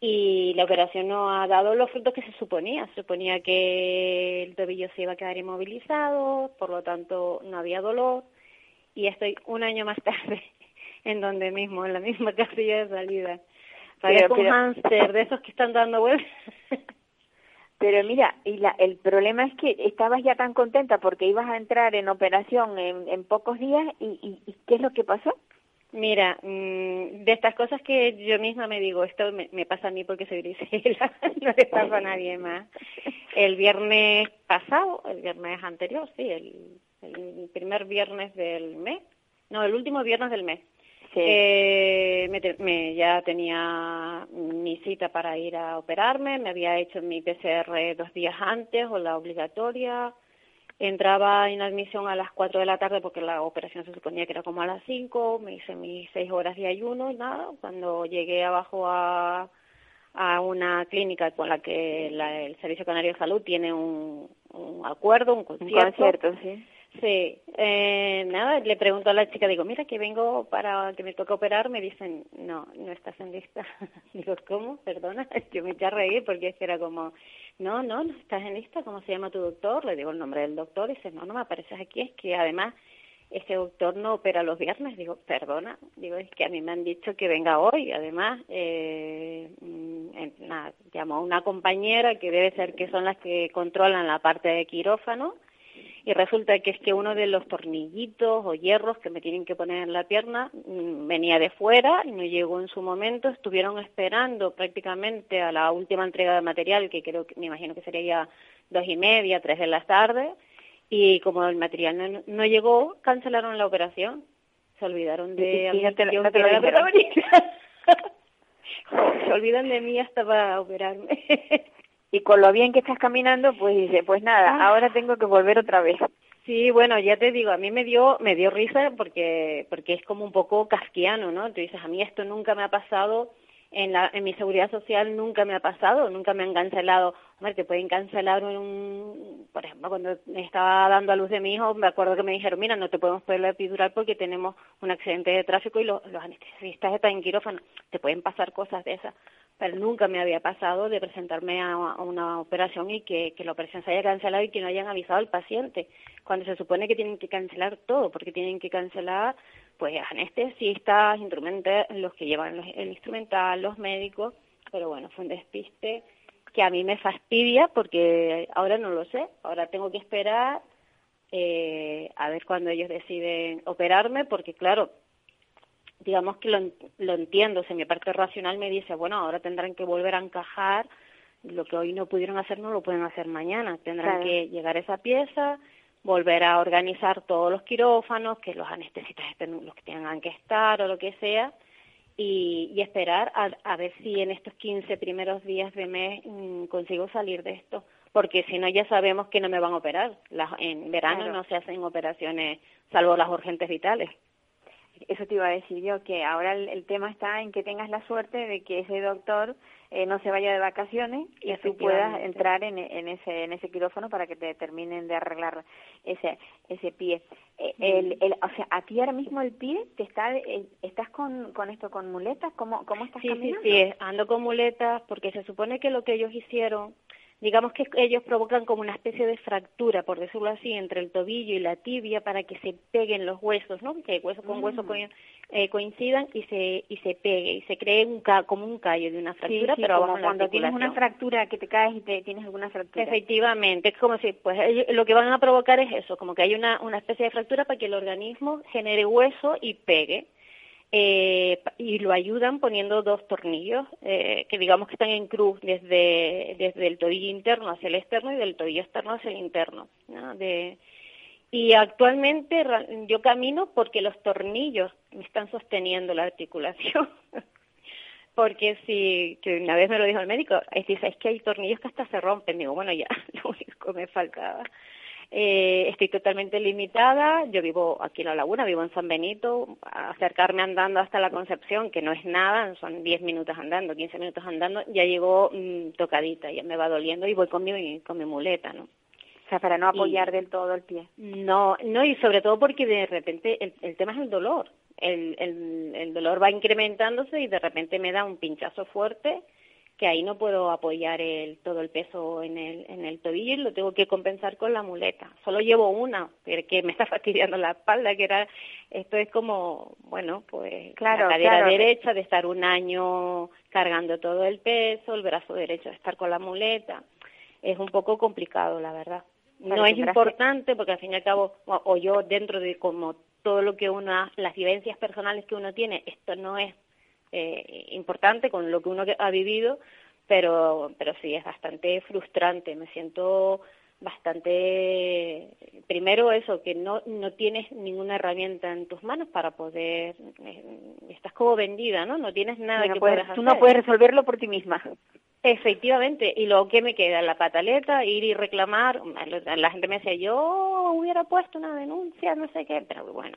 y la operación no ha dado los frutos que se suponía. Se suponía que el tobillo se iba a quedar inmovilizado, por lo tanto no había dolor y estoy un año más tarde (laughs) en donde mismo, en la misma (laughs) casilla de salida. Parezco un hámster de esos que están dando vueltas. (laughs) Pero mira, y la, el problema es que estabas ya tan contenta porque ibas a entrar en operación en, en pocos días y, y, y ¿qué es lo que pasó? Mira, mm, de estas cosas que yo misma me digo, esto me, me pasa a mí porque soy Grisela, no le pasa a nadie más. El viernes pasado, el viernes anterior, sí, el, el primer viernes del mes, no, el último viernes del mes, Sí. eh, me te- me- ya tenía mi cita para ir a operarme, me había hecho mi PCR dos días antes o la obligatoria, entraba en admisión a las 4 de la tarde porque la operación se suponía que era como a las 5, me hice mis 6 horas de ayuno y nada, cuando llegué abajo a, a una clínica con la que la- el Servicio Canario de Salud tiene un, un acuerdo, un Un concierto, concierto, sí. Sí, eh, nada, le pregunto a la chica, digo, mira que vengo para que me toque operar, me dicen, no, no estás en lista. (laughs) digo, ¿cómo? Perdona, (laughs) yo me eché a reír porque era como, no, no, no estás en lista, ¿cómo se llama tu doctor? Le digo el nombre del doctor y dice, no, no me apareces aquí, es que además ese doctor no opera los viernes. Digo, perdona, digo, es que a mí me han dicho que venga hoy. Además, eh, mm, nada, llamó a una compañera que debe ser que son las que controlan la parte de quirófano y resulta que es que uno de los tornillitos o hierros que me tienen que poner en la pierna mm, venía de fuera y no llegó en su momento. Estuvieron esperando prácticamente a la última entrega de material, que creo que me imagino que sería ya dos y media, tres de la tarde, y como el material no, llegó, cancelaron la operación. Se olvidaron de y, no te, no te lo (laughs) Se olvidan de mí hasta para operarme. (laughs) y con lo bien que estás caminando, pues dice, pues nada, Ah. ahora tengo que volver otra vez. Sí, bueno, ya te digo, a mí me dio me dio risa porque porque es como un poco casquiano, ¿no? Tú dices, a mí esto nunca me ha pasado en la en mi seguridad social nunca me ha pasado, nunca me han cancelado. Hombre, te pueden cancelar un por ejemplo, cuando estaba dando a luz de mi hijo, me acuerdo que me dijeron, "Mira, no te podemos poner la epidural porque tenemos un accidente de tráfico y los, anestesistas están en quirófano." Te pueden pasar cosas de esas pero nunca me había pasado de presentarme a, a una operación y que, que la operación se haya cancelado y que no hayan avisado al paciente, cuando se supone que tienen que cancelar todo, porque tienen que cancelar pues anestesistas, instrumentos, los que llevan los- el instrumental, los médicos, pero bueno, fue un despiste que a mí me fastidia porque ahora no lo sé, ahora tengo que esperar eh, a ver cuando ellos deciden operarme, porque claro, digamos que lo, lo entiendo, o sea, mi parte racional me dice, bueno, ahora tendrán que volver a encajar, lo que hoy no pudieron hacer no lo pueden hacer mañana, tendrán Claro. que llegar a esa pieza, volver a organizar todos los quirófanos, que los anestesistas estén los que tengan que estar o lo que sea, y, y esperar a, a ver si en estos 15 primeros días de mes mm, consigo salir de esto, porque si no ya sabemos que no me van a operar. Las- en verano Claro. no se hacen operaciones salvo las urgentes vitales. Eso te iba a decir yo, que ahora el, el tema está en que tengas la suerte de que ese doctor eh, no se vaya de vacaciones y tú puedas entrar en, en ese en ese quirófano para que te terminen de arreglar ese ese pie. Eh, el, el, o sea, a ti ahora mismo el pie te está eh, estás con, con esto con muletas, ¿cómo cómo estás Sí, sí, caminando? sí, ando con muletas porque se supone que lo que ellos hicieron, digamos que ellos provocan como una especie de fractura, por decirlo así, entre el tobillo y la tibia para que se peguen los huesos, ¿no? Que hueso con hueso Mm. co- eh, coincidan y se y se pegue y se cree un ca como un callo de una fractura, sí, pero como cuando tienes una fractura que te caes y te tienes alguna fractura. Efectivamente, es como si, pues ellos- lo que van a provocar es eso, como que hay una, una especie de fractura para que el organismo genere hueso y pegue. Eh, y lo ayudan poniendo dos tornillos eh, que digamos que están en cruz desde, desde el tobillo interno hacia el externo y del tobillo externo hacia el interno. y actualmente yo camino porque los tornillos me están sosteniendo la articulación. (laughs) porque si, que una vez me lo dijo el médico, es, dice, es que hay tornillos que hasta se rompen. Digo, bueno, ya, (laughs) lo único que me faltaba. Eh, estoy totalmente limitada, yo vivo aquí en La Laguna, vivo en San Benito, acercarme andando hasta la Concepción, que no es nada, son 10 minutos andando, 15 minutos andando, ya llegó mm, tocadita, ya me va doliendo y voy con mi, con mi muleta, ¿no? O sea, para no Y- apoyar del todo el pie. No, no, y sobre todo porque de repente el, el tema es el dolor. El, el, el dolor va incrementándose y de repente me da un pinchazo fuerte que ahí no puedo apoyar el, todo el peso en el, en el tobillo y lo tengo que compensar con la muleta. Solo llevo una, pero que me (laughs) está fastidiando la espalda, que era, esto es como, bueno, pues Claro, la cadera claro. derecha de estar un año cargando todo el peso, el brazo derecho de estar con la muleta. Es un poco complicado, la verdad. No es importante porque al fin y al cabo, o, o yo dentro de como todo lo que uno, las vivencias personales que uno tiene, esto no es eh, importante con lo que uno ha vivido, pero, pero sí es bastante frustrante. Me siento bastante, primero eso, que no, no tienes ninguna herramienta en tus manos para poder, eh, estás como vendida, ¿no? No tienes nada no que puedes- puedas tú no hacer. puedes resolverlo por ti misma. Efectivamente, y luego que me queda la pataleta, ir y reclamar, la gente me decía, yo hubiera puesto una denuncia, no sé qué, pero bueno,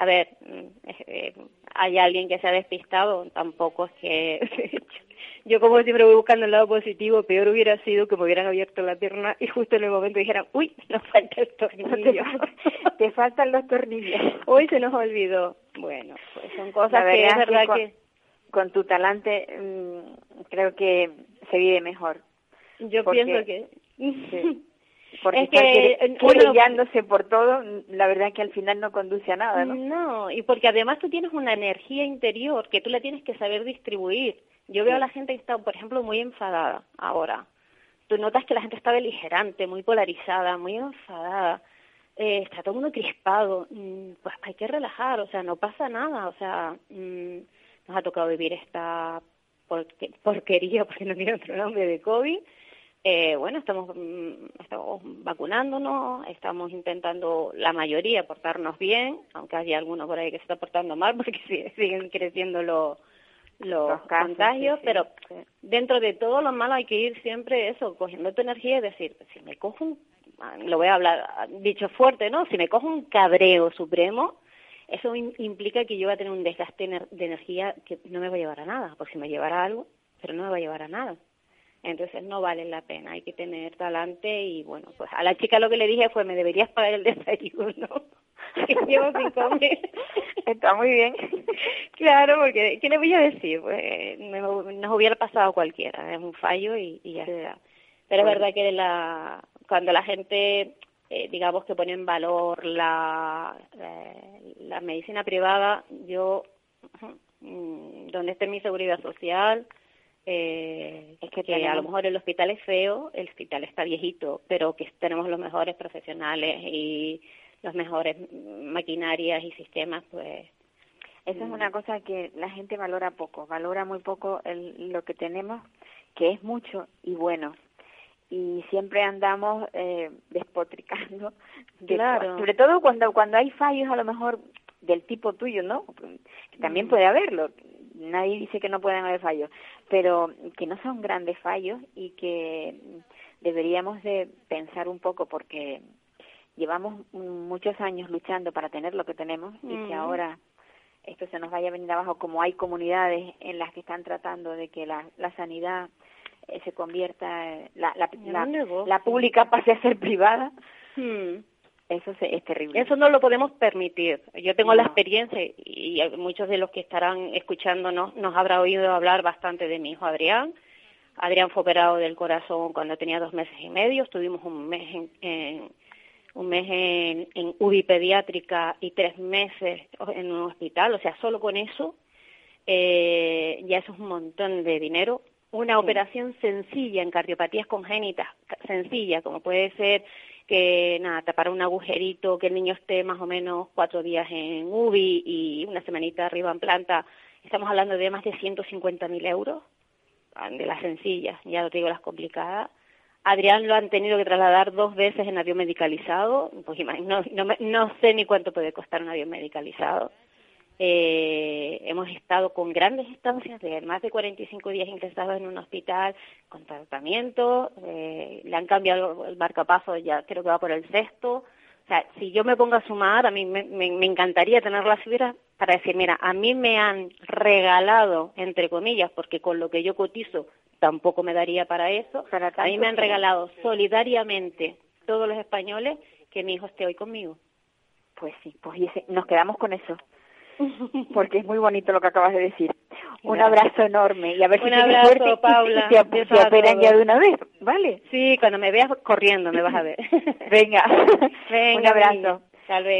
a ver, mm, eh, hay alguien que se ha despistado, tampoco es que (laughs) yo como siempre voy buscando el lado positivo, peor hubiera sido que me hubieran abierto la pierna y justo en el momento dijeran, uy, nos falta el tornillo. (laughs) te, faltan los tornillos. (laughs) Hoy se nos olvidó. Bueno, pues son cosas que es verdad que... Con, tu talante mm, creo que se vive mejor. Yo pienso que... Porque es que por todo, la verdad que al final no conduce a nada, ¿no? No, y porque además tú tienes una energía interior que tú la tienes que saber distribuir. Yo veo a la gente que está, por ejemplo, muy enfadada ahora. Tú notas que la gente está beligerante, muy polarizada, muy enfadada. Eh, está todo el mundo crispado. Mm, pues hay que relajar, o sea, no pasa nada. O sea, mm, nos ha tocado vivir esta porquería, (laughs) porque no tiene otro nombre, de COVID eh, bueno, estamos, mm, estamos vacunándonos, estamos intentando la mayoría portarnos bien, aunque hay algunos por ahí que se está portando mal (laughs) porque siguen creciendo los, los, contagios, pero dentro de todo lo malo hay que ir siempre eso, cogiendo tu energía y decir, si me cojo un, lo voy a hablar dicho fuerte, ¿no? Si me cojo un cabreo supremo, eso implica que yo voy a tener un desgaste de energía que no me va a llevar a nada, porque si me llevará algo, pero no me va a llevar a nada entonces no vale la pena, hay que tener talante y bueno, pues a la chica lo que le dije fue me deberías pagar el (laughs) desayuno (laughs) llevo sin comer. (laughs) Está muy bien. claro, porque ¿qué le voy a decir? Pues nos hubiera pasado cualquiera, es un fallo y, ya está. Pero es verdad que la cuando la gente eh, digamos que pone en valor la, eh, la medicina privada, yo mm, donde esté mi seguridad social, eh, es que, a lo mejor el hospital es feo, el hospital está viejito, pero que tenemos los mejores profesionales y los mejores maquinarias y sistemas, pues esa es una mm. cosa que la gente valora poco, valora muy poco el, lo que tenemos, que es mucho y bueno. Y siempre andamos eh, (laughs) despotricando, claro. sobre todo cuando cuando hay fallos a lo mejor del tipo tuyo, ¿no? Que también mm. puede haberlo, nadie dice que no puedan haber fallos, pero que no son grandes fallos y que deberíamos de pensar un poco porque llevamos muchos años luchando para tener lo que tenemos y que ahora esto se nos vaya a venir abajo como hay comunidades en las que están tratando de que la, la sanidad eh, se convierta la la, la, pública pase a ser privada. Hmm. Eso es terrible. Eso no lo podemos permitir. Yo tengo la experiencia y muchos de los que estarán escuchándonos nos habrá oído hablar bastante de mi hijo Adrián. Adrián fue operado del corazón cuando tenía dos meses y medio. Estuvimos un mes en, un mes en, en UBI pediátrica y tres meses en un hospital. O sea, solo con eso eh, ya eso es un montón de dinero. Una operación sencilla en cardiopatías congénitas, sencilla, como puede ser que nada, tapar un agujerito, que el niño esté más o menos cuatro días en UBI y una semanita arriba en planta, estamos hablando de más de 150.000 euros, ah, de las sencillas, ya no te digo las complicadas. Adrián lo han tenido que trasladar dos veces en avión medicalizado, pues no, no, no sé ni cuánto puede costar un avión medicalizado. Eh, hemos estado con grandes estancias de más de 45 días ingresados en un hospital con tratamiento, eh, le han cambiado el marcapaso, ya creo que va por el sexto. O sea, si yo me pongo a sumar, a mí me, me, encantaría tener la cifra para decir, mira, a mí me han regalado, entre comillas, porque con lo que yo cotizo tampoco me daría para eso, a mí me han regalado solidariamente todos los españoles que mi hijo esté hoy conmigo. Pues sí, pues nos quedamos con eso (laughs) porque es muy bonito lo que acabas de decir. Un abrazo enorme y a ver si abrazo, Paula. Y te, operan ya de una vez, ¿vale? Sí, cuando me veas corriendo me vas a ver. (laughs) (laughs) Venga, un abrazo.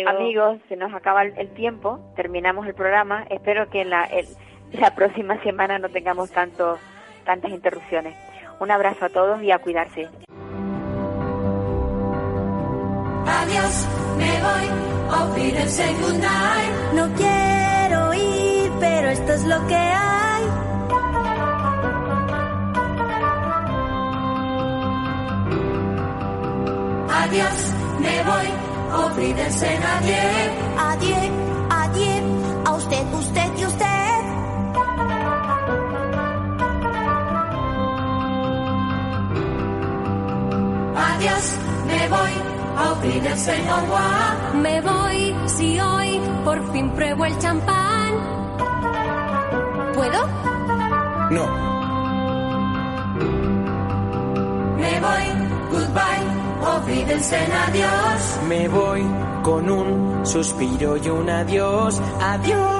Amigos, se nos acaba el, tiempo, terminamos el programa. Espero que la, la próxima semana no tengamos tanto, tantas interrupciones. Un abrazo a todos y a cuidarse. Adiós, me voy, No quiero ir, pero esto es lo que hay. Adiós, me voy, olvídense nadie. Adiós, adiós, a usted, usted y usted. Adiós, me voy a el señor Me voy si hoy por fin pruebo el champán. ¿Puedo? No. Me voy, goodbye, en adiós. Me voy con un suspiro y un adiós, adiós.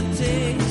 Leave a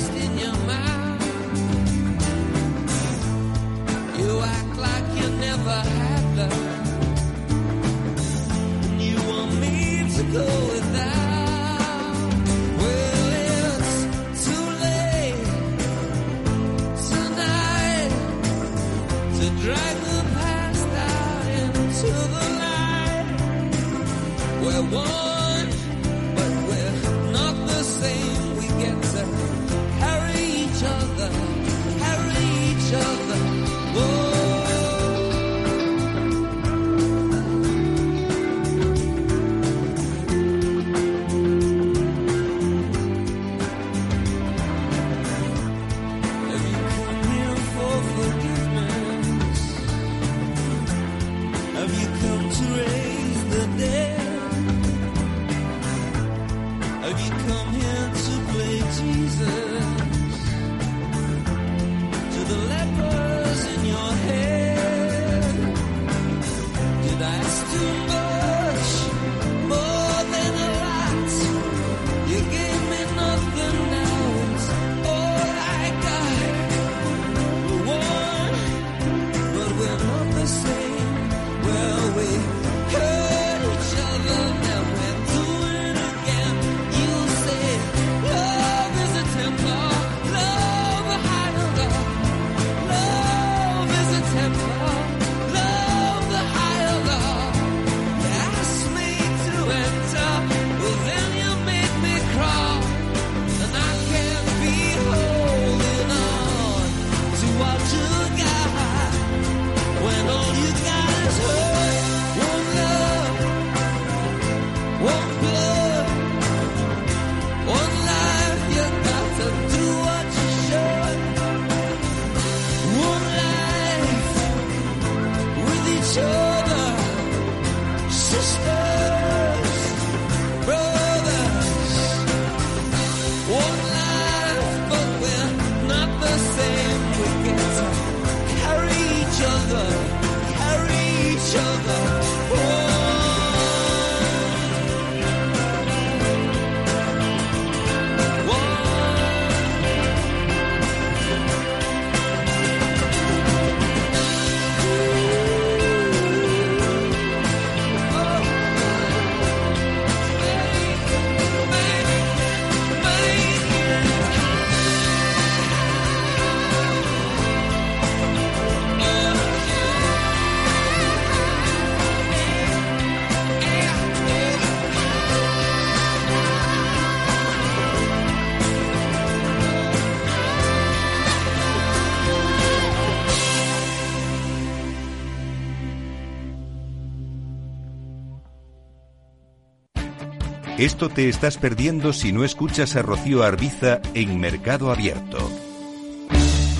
Esto te estás perdiendo si no escuchas a Rocío Arbiza en Mercado Abierto.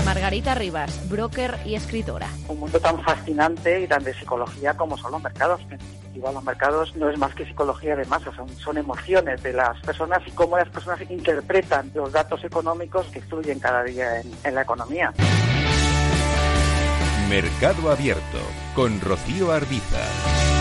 Margarita Rivas, broker y escritora. Un mundo tan fascinante y tan de psicología como son los mercados. Definitiva, los mercados no es más que psicología de masas, son, son emociones de las personas y cómo las personas interpretan los datos económicos que fluyen cada día en, en la economía. Mercado Abierto con Rocío Arbiza.